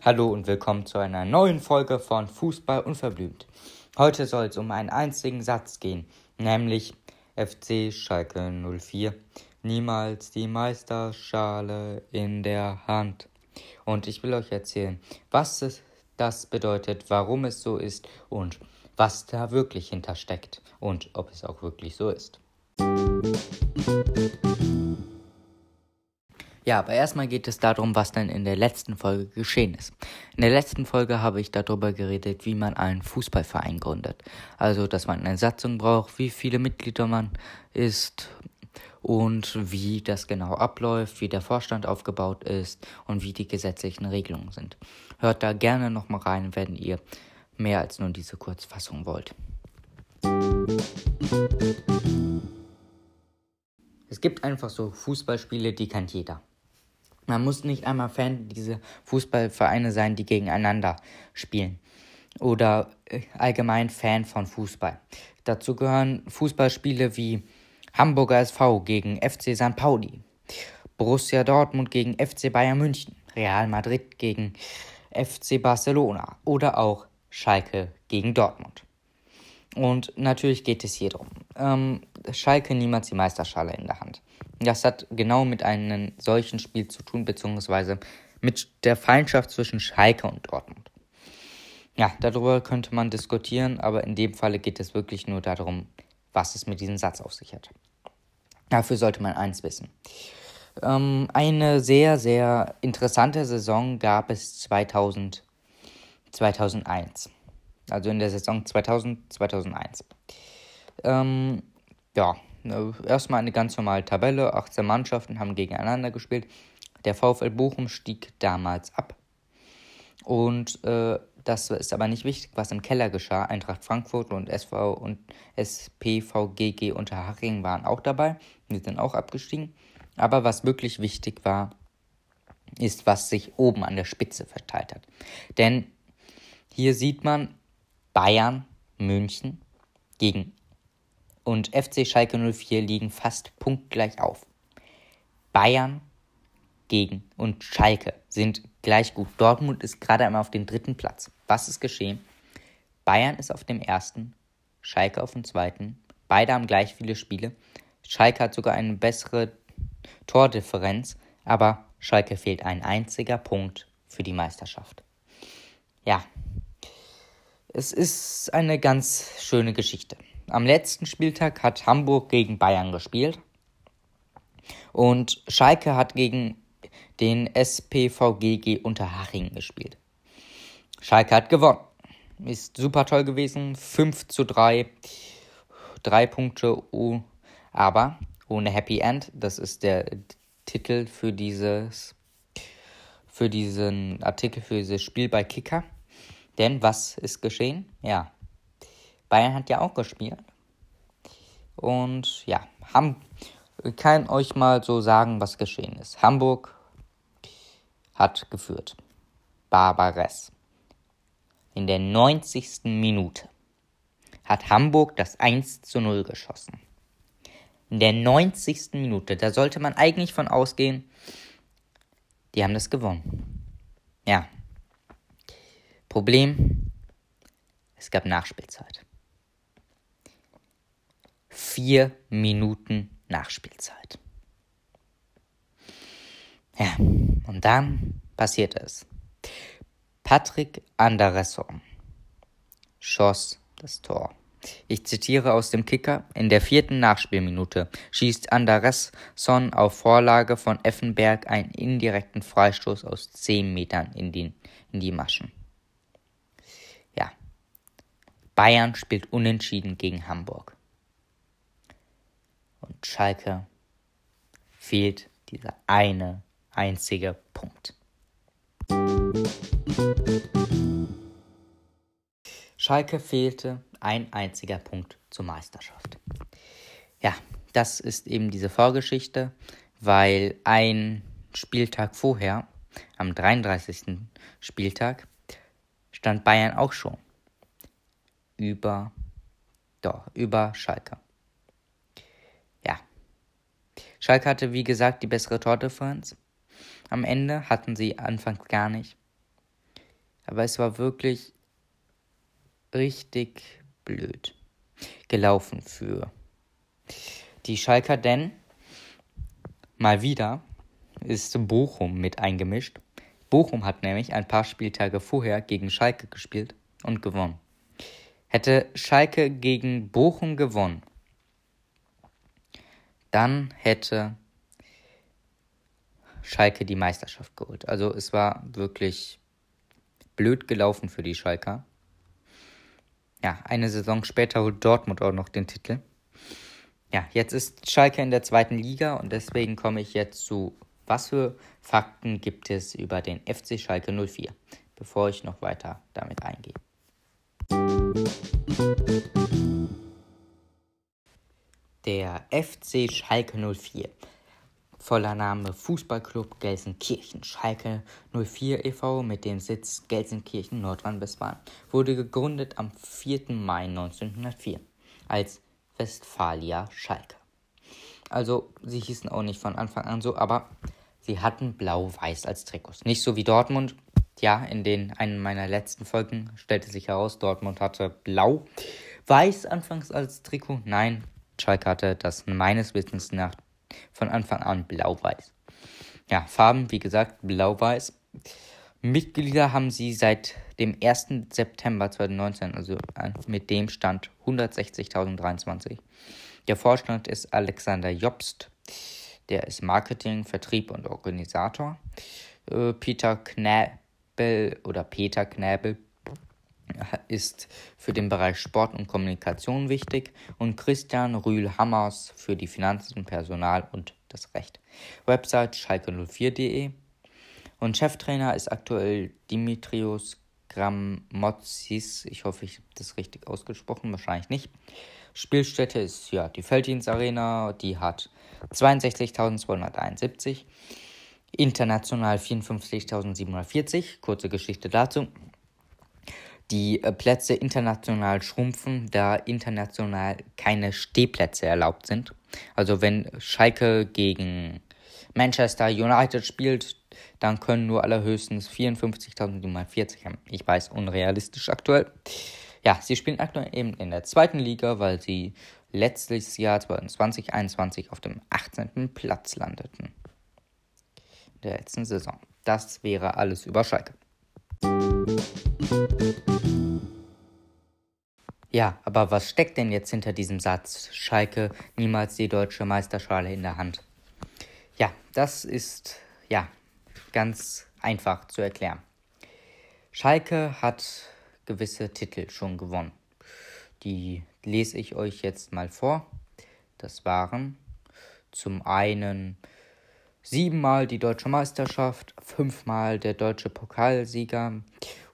Hallo und willkommen zu einer neuen Folge von Fußball unverblümt. Heute soll es um einen einzigen Satz gehen, nämlich FC Schalke 04. Niemals die Meisterschale in der Hand. Und ich will euch erzählen, was das bedeutet, warum es so ist und was da wirklich hintersteckt und ob es auch wirklich so ist. Ja, aber erstmal geht es darum, was denn in der letzten Folge geschehen ist. In der letzten Folge habe ich darüber geredet, wie man einen Fußballverein gründet. Also, dass man eine Satzung braucht, wie viele Mitglieder man ist und wie das genau abläuft, wie der Vorstand aufgebaut ist und wie die gesetzlichen Regelungen sind. Hört da gerne nochmal rein, wenn ihr mehr als nur diese Kurzfassung wollt. Es gibt einfach so Fußballspiele, die kennt jeder. Man muss nicht einmal Fan dieser Fußballvereine sein, die gegeneinander spielen. Oder äh, allgemein Fan von Fußball. Dazu gehören Fußballspiele wie Hamburger SV gegen FC St. Pauli, Borussia Dortmund gegen FC Bayern München, Real Madrid gegen FC Barcelona oder auch Schalke gegen Dortmund. Und natürlich geht es hier darum. Ähm, Schalke niemals die Meisterschale in der Hand. Das hat genau mit einem solchen Spiel zu tun, beziehungsweise mit der Feindschaft zwischen Schalke und Dortmund. Ja, darüber könnte man diskutieren, aber in dem Falle geht es wirklich nur darum, was es mit diesem Satz auf sich hat. Dafür sollte man eins wissen. Ähm, eine sehr, sehr interessante Saison gab es 2000, 2001. Also in der Saison 2000, 2001. Ähm, ja, erstmal eine ganz normale Tabelle. 18 Mannschaften haben gegeneinander gespielt. Der VfL Bochum stieg damals ab. Und äh, das ist aber nicht wichtig, was im Keller geschah. Eintracht Frankfurt und SV und SPVGG Unterhaching waren auch dabei. Die sind auch abgestiegen. Aber was wirklich wichtig war, ist, was sich oben an der Spitze verteilt hat. Denn hier sieht man Bayern, München gegen und FC Schalke 04 liegen fast punktgleich auf. Bayern gegen und Schalke sind gleich gut. Dortmund ist gerade einmal auf dem dritten Platz. Was ist geschehen? Bayern ist auf dem ersten, Schalke auf dem zweiten. Beide haben gleich viele Spiele. Schalke hat sogar eine bessere Tordifferenz, aber Schalke fehlt ein einziger Punkt für die Meisterschaft. Ja, es ist eine ganz schöne Geschichte. Am letzten Spieltag hat Hamburg gegen Bayern gespielt. Und Schalke hat gegen den SPVGG Unterhaching gespielt. Schalke hat gewonnen. Ist super toll gewesen. 5 zu 3. Drei Punkte, aber ohne Happy End. Das ist der Titel für dieses für diesen Artikel, für dieses Spiel bei Kicker. Denn was ist geschehen? Ja, Bayern hat ja auch gespielt. Und ja, Ham kann euch mal so sagen, was geschehen ist. Hamburg hat geführt. Barbares. In der 90. Minute hat Hamburg das 1 zu 0 geschossen. In der 90. Minute, da sollte man eigentlich von ausgehen, die haben das gewonnen. Ja. Problem, es gab Nachspielzeit vier Minuten Nachspielzeit. Ja, und dann passiert es. Patrick Anderesson schoss das Tor. Ich zitiere aus dem Kicker. In der vierten Nachspielminute schießt Anderesson auf Vorlage von Effenberg einen indirekten Freistoß aus 10 Metern in die, in die Maschen. Ja. Bayern spielt unentschieden gegen Hamburg und Schalke fehlt dieser eine einzige Punkt. Schalke fehlte ein einziger Punkt zur Meisterschaft. Ja, das ist eben diese Vorgeschichte, weil ein Spieltag vorher, am 33. Spieltag, stand Bayern auch schon über, doch, über Schalke. Schalke hatte, wie gesagt, die bessere Tordifferenz. am Ende, hatten sie anfangs gar nicht. Aber es war wirklich richtig blöd gelaufen für die Schalker, denn mal wieder ist Bochum mit eingemischt. Bochum hat nämlich ein paar Spieltage vorher gegen Schalke gespielt und gewonnen. Hätte Schalke gegen Bochum gewonnen, dann hätte Schalke die Meisterschaft geholt. Also es war wirklich blöd gelaufen für die Schalker. Ja, eine Saison später holt Dortmund auch noch den Titel. Ja, jetzt ist Schalke in der zweiten Liga und deswegen komme ich jetzt zu, was für Fakten gibt es über den FC Schalke 04, bevor ich noch weiter damit eingehe. Der FC Schalke 04 voller Name Fußballclub Gelsenkirchen Schalke 04 e.V. mit dem Sitz Gelsenkirchen, Nordrhein-Westfalen, wurde gegründet am 4. Mai 1904 als Westfalia Schalke. Also, sie hießen auch nicht von Anfang an so, aber sie hatten blau-weiß als Trikots. Nicht so wie Dortmund. Ja, in den einen meiner letzten Folgen stellte sich heraus, Dortmund hatte blau-weiß anfangs als Trikot. Nein, Schalke hatte das meines Wissens nach von Anfang an blau-weiß. Ja, Farben, wie gesagt, blau-weiß. Mitglieder haben sie seit dem 1. September 2019, also mit dem Stand 160.023. Der Vorstand ist Alexander Jobst, der ist Marketing, Vertrieb und Organisator. Äh, Peter Knäbel oder Peter Knäbel ist für den Bereich Sport und Kommunikation wichtig und Christian Rühl-Hammers für die Finanzen, Personal und das Recht. Website schalke04.de und Cheftrainer ist aktuell Dimitrios Grammozis. Ich hoffe, ich habe das richtig ausgesprochen, wahrscheinlich nicht. Spielstätte ist ja die Felddienstarena, die hat 62.271, international 54.740. Kurze Geschichte dazu die äh, Plätze international schrumpfen, da international keine Stehplätze erlaubt sind. Also wenn Schalke gegen Manchester United spielt, dann können nur allerhöchstens 54.740 haben. Ich weiß, unrealistisch aktuell. Ja, sie spielen aktuell eben in der zweiten Liga, weil sie letztes Jahr 2021 auf dem 18. Platz landeten. In der letzten Saison. Das wäre alles über Schalke. Ja, aber was steckt denn jetzt hinter diesem Satz? Schalke niemals die deutsche Meisterschale in der Hand. Ja, das ist ja ganz einfach zu erklären. Schalke hat gewisse Titel schon gewonnen. Die lese ich euch jetzt mal vor. Das waren zum einen siebenmal die deutsche Meisterschaft, fünfmal der deutsche Pokalsieger,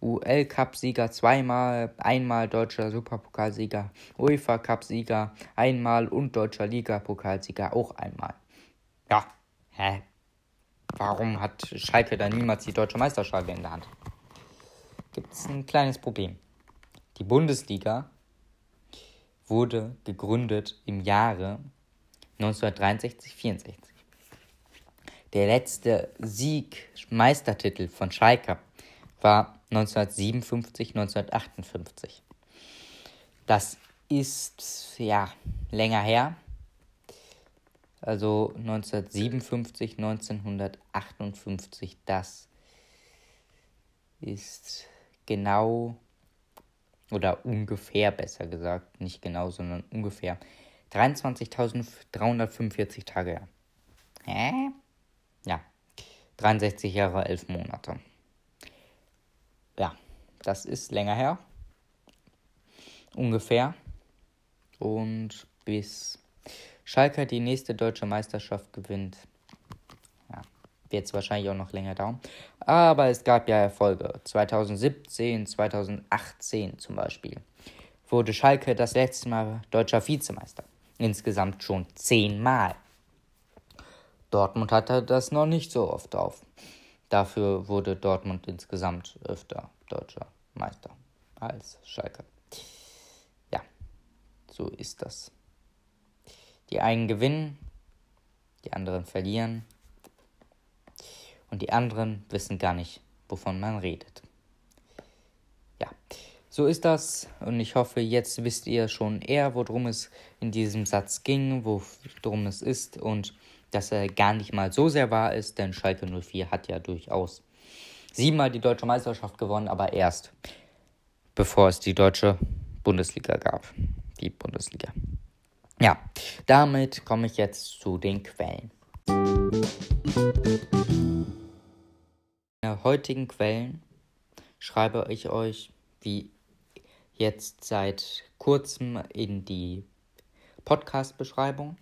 UL-Cup-Sieger zweimal, einmal deutscher Superpokalsieger, UEFA-Cup-Sieger einmal und deutscher Liga-Pokalsieger auch einmal. Ja, hä? Warum hat Schalke da niemals die deutsche Meisterschaft in der Hand? Gibt es ein kleines Problem. Die Bundesliga wurde gegründet im Jahre 1963-64. Der letzte Sieg, Meistertitel von Schalke war 1957, 1958. Das ist ja länger her. Also 1957, 1958, das ist genau oder ungefähr besser gesagt, nicht genau, sondern ungefähr 23.345 Tage her. Hä? Ja, 63 Jahre, 11 Monate. Ja, das ist länger her. Ungefähr. Und bis Schalke die nächste deutsche Meisterschaft gewinnt, ja, wird es wahrscheinlich auch noch länger dauern. Aber es gab ja Erfolge. 2017, 2018 zum Beispiel wurde Schalke das letzte Mal deutscher Vizemeister. Insgesamt schon zehnmal. Dortmund hatte das noch nicht so oft auf. Dafür wurde Dortmund insgesamt öfter deutscher Meister als Schalke. Ja, so ist das. Die einen gewinnen, die anderen verlieren. Und die anderen wissen gar nicht, wovon man redet. Ja, so ist das und ich hoffe, jetzt wisst ihr schon eher, worum es in diesem Satz ging, worum es ist und dass er gar nicht mal so sehr wahr ist, denn Schalke 04 hat ja durchaus siebenmal die deutsche Meisterschaft gewonnen, aber erst bevor es die deutsche Bundesliga gab. Die Bundesliga. Ja, damit komme ich jetzt zu den Quellen. In den heutigen Quellen schreibe ich euch, wie jetzt seit kurzem in die Podcast-Beschreibung.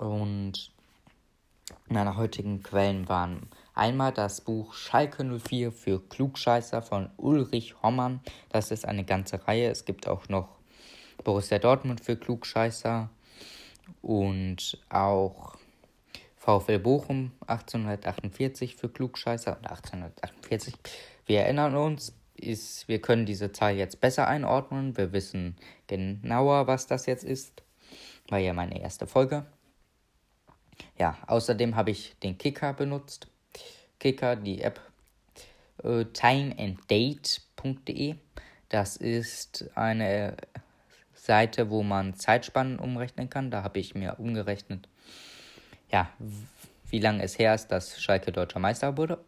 Und meine heutigen Quellen waren einmal das Buch Schalke 04 für Klugscheißer von Ulrich Hommann. Das ist eine ganze Reihe. Es gibt auch noch Borussia Dortmund für Klugscheißer und auch VfL Bochum 1848 für Klugscheißer und 1848. Wir erinnern uns, ist, wir können diese Zahl jetzt besser einordnen. Wir wissen genauer, was das jetzt ist. War ja meine erste Folge. Ja, außerdem habe ich den Kicker benutzt. Kicker, die App äh, timeanddate.de. Das ist eine Seite, wo man Zeitspannen umrechnen kann. Da habe ich mir umgerechnet, ja, wie lange es her ist, dass Schalke deutscher Meister wurde.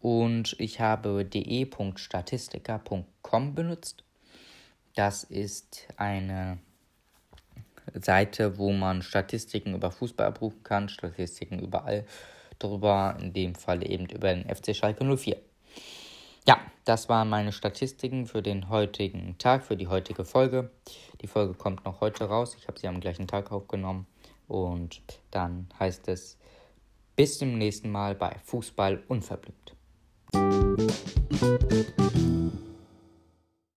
Und ich habe de.statistika.com benutzt. Das ist eine Seite, wo man Statistiken über Fußball abrufen kann, Statistiken überall drüber, in dem Fall eben über den FC Schalke 04. Ja, das waren meine Statistiken für den heutigen Tag, für die heutige Folge. Die Folge kommt noch heute raus. Ich habe sie am gleichen Tag aufgenommen. Und dann heißt es bis zum nächsten Mal bei Fußball unverblümt.